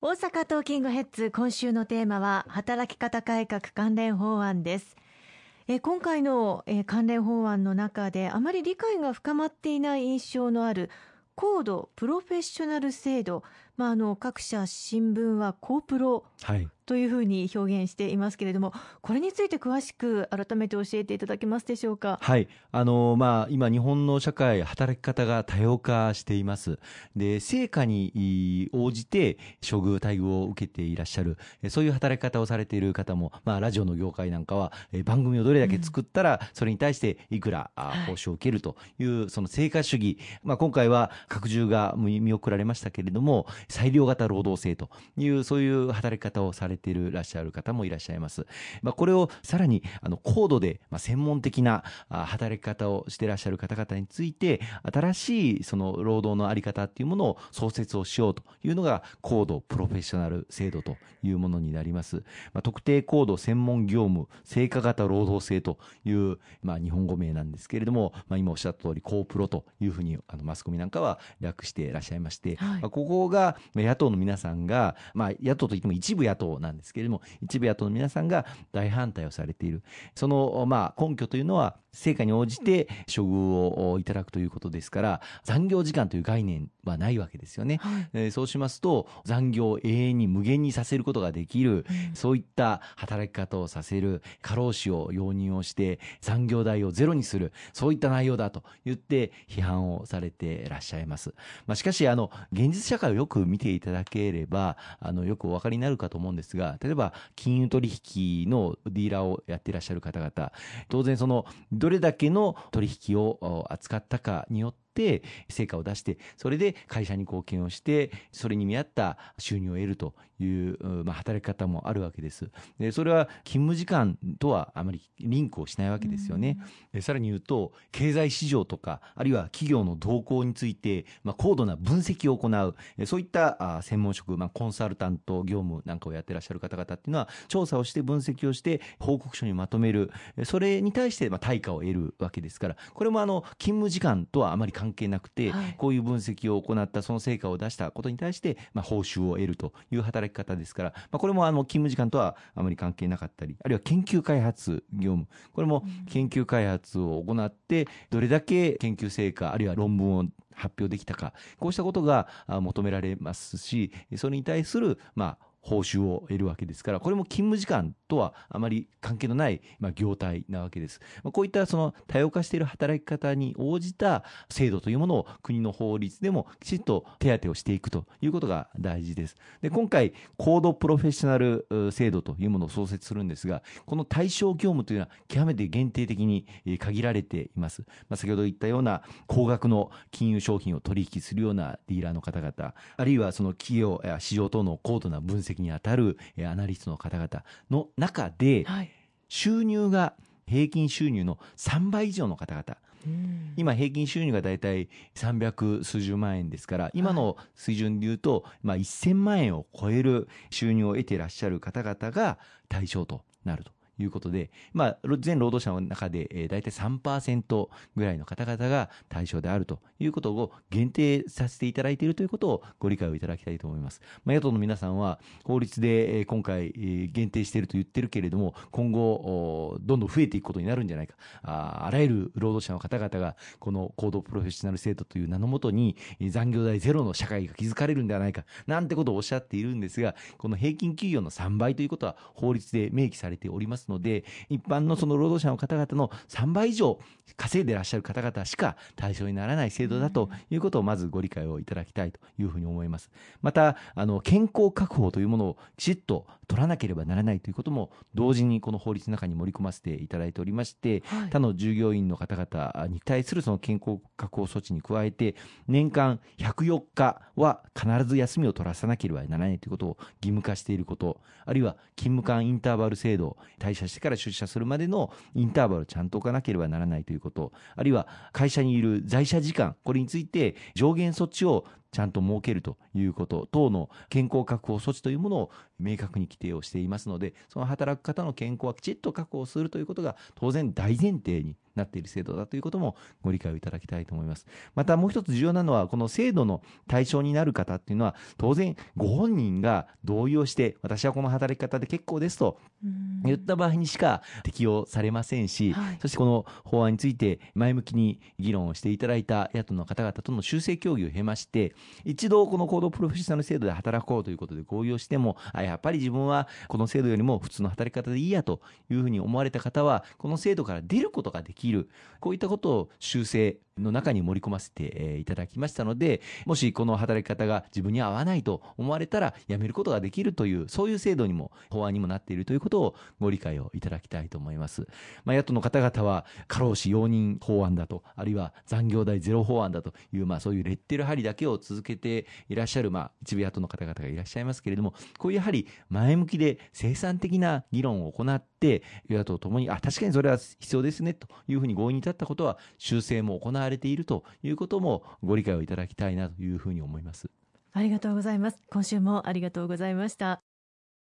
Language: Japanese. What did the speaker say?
大阪トーキングヘッズ今週のテーマは働き方改革関連法案です。え今回のえ関連法案の中であまり理解が深まっていない印象のある高度プロフェッショナル制度、まあ、あの各社新聞は高プロ。というふうに表現していますけれども、これについて詳しく改めて教えていただけますでしょうか？はい。あのまあ、今、日本の社会、働き方が多様化しています。で成果に応じて処遇、待遇を受けていらっしゃる、そういう働き方をされている方も、まあ、ラジオの業界なんかは、番組をどれだけ作ったら、それに対していくら報酬を受けるという、その成果主義、まあ、今回は拡充が見送られましたけれども、裁量型労働制という、そういう働き方をされているらっしゃる方もいらっしゃいます。まあ、これをさらにあの高度で、まあ、専門的な働き方をしていらっしゃる方々について、新しいその労働のあり方っていうものを創設をしようというのが、高度プロフェッショナル制度というものになります。まあ、特定高度専門業務成果型労働制という、まあ、日本語名なんですけれども、まあ、今おっしゃった通り、高プロというふうにあのマスコミなんかは略していらっしゃいまして、はい、まあ、ここが野党の皆さんが、まあ、野党といっても一部野党なんなんですけれども、一部野党の皆さんが大反対をされている。その、まあ、根拠というのは、成果に応じて処遇をいただくということですから、残業時間という概念はないわけですよね。はい、えー、そうしますと、残業を永遠に無限にさせることができる、うん、そういった働き方をさせる、過労死を容認をして、残業代をゼロにする、そういった内容だと言って批判をされていらっしゃいます。まあ、しかし、あの、現実社会をよく見ていただければ、あの、よくお分かりになるかと思うんですが、例えば、金融取引のディーラーをやっていらっしゃる方々、当然その、どれだけの取引を扱ったかによって、成果を出して、それで会社に貢献をして、それに見合った収入を得るという、まあ、働き方もあるわけです。で、それは勤務時間とはあまりリンクをしないわけですよね。でさらに言うと、経済市場とか、あるいは企業の動向について、まあ、高度な分析を行う、そういった専門職、まあ、コンサルタント業務なんかをやってらっしゃる方々っていうのは、調査をして分析をして、報告書にまとめる、それに対してまあ対価を得るわけですから、これもあの勤務時間とはあまり関係なくて、はい、こういう分析を行ったその成果を出したことに対して、まあ、報酬を得るという働き方ですから、まあ、これもあの勤務時間とはあまり関係なかったり、あるいは研究開発業務、これも研究開発を行って、どれだけ研究成果、あるいは論文を発表できたか、こうしたことが求められますし、それに対する、まあ、報酬を得るわけですから、これも勤務時間とはあまり関係のない、まあ、業態なわけです。まあ、こういったその多様化している働き方に応じた制度というものを国の法律でもきちっと手当てをしていくということが大事です。で、今回、高度プロフェッショナル制度というものを創設するんですが、この対象業務というのは極めて限定的に限られています。まあ、先ほど言ったような高額の金融商品を取引するようなディーラーの方々、あるいはその企業や市場等の高度な分析にあたるアナリストの方々の中で、収入が平均収入の3倍以上の方々、今平均収入が大体300数十万円ですから今の水準でいうと、まあ、1000万円を超える収入を得ていらっしゃる方々が対象となるということで、まあ、全労働者の中で、えー、大体3%ぐらいの方々が対象であるということを限定させていただいているということをご理解をいただきたいと思います。まあ、野党の皆さんは法律で、えー、今回、えー、限定していると言ってるけれども、今後、どんどん増えていくことになるんじゃないか。ああらゆる労働者の方々が、この行動プロフェッショナル制度という名のもとに、残業代ゼロの社会が築かれるんではないか、なんてことをおっしゃっているんですが、この平均給与の3倍ということは法律で明記されておりますので、一般のその労働者の方々の3倍以上稼いでいらっしゃる方々しか対象にならない制度だということをまずご理解をいただきたいというふうに思います。また、あの、健康確保というものをきちっと取らなければならないということも同時にこの法律の中に盛り込ませていただいておりまして、はい、他の従業員の方々に対するその健康確保措置に加えて、年間104日は必ず休みを取らさなければならないということを義務化していること、あるいは勤務間インターバル制度、退社してから出社するまでのインターバルをちゃんと置かなければならないということ、あるいは会社にいる在社時間、これについて上限措置をちゃんと設けるということ、等の健康確保措置というものを明確に規定をしていますので、その働く方の健康はきちっと確保するということが当然大前提になっている制度だということもご理解をいただきたいと思います。またもう一つ重要なのは、この制度の対象になる方っていうのは、当然ご本人が同意をして、私はこの働き方で結構ですと言った場合にしか適用されませんし、はい、そしてこの法案について前向きに議論をしていただいた野党の方々との修正協議を経まして、一度この行動プロフェッショナル制度で働こうということで合意をしても、あやっぱり自分はこの制度よりも普通の働き方でいいやというふうに思われた方は、この制度から出ることができる、こういったことを修正の中に盛り込ませていただきましたので、もしこの働き方が自分に合わないと思われたら辞めることができるという、そういう制度にも、法案にもなっているということをご理解をいただきたいと思います。まあ、野党の方々は、過労死容認法案だと、あるいは残業代ゼロ法案だという、まあそういうレッテル張りだけを続けていらっしゃる、まあ一部野党の方々がいらっしゃいますけれども、こういうやはり前向きで生産的な議論を行って、与野党ともに、あ、確かにそれは必要ですね、というふうに合意に至ったことは、修正も行われているということもご理解をいただきたいなというふうに思います。ありがとうございます。今週もありがとうございました。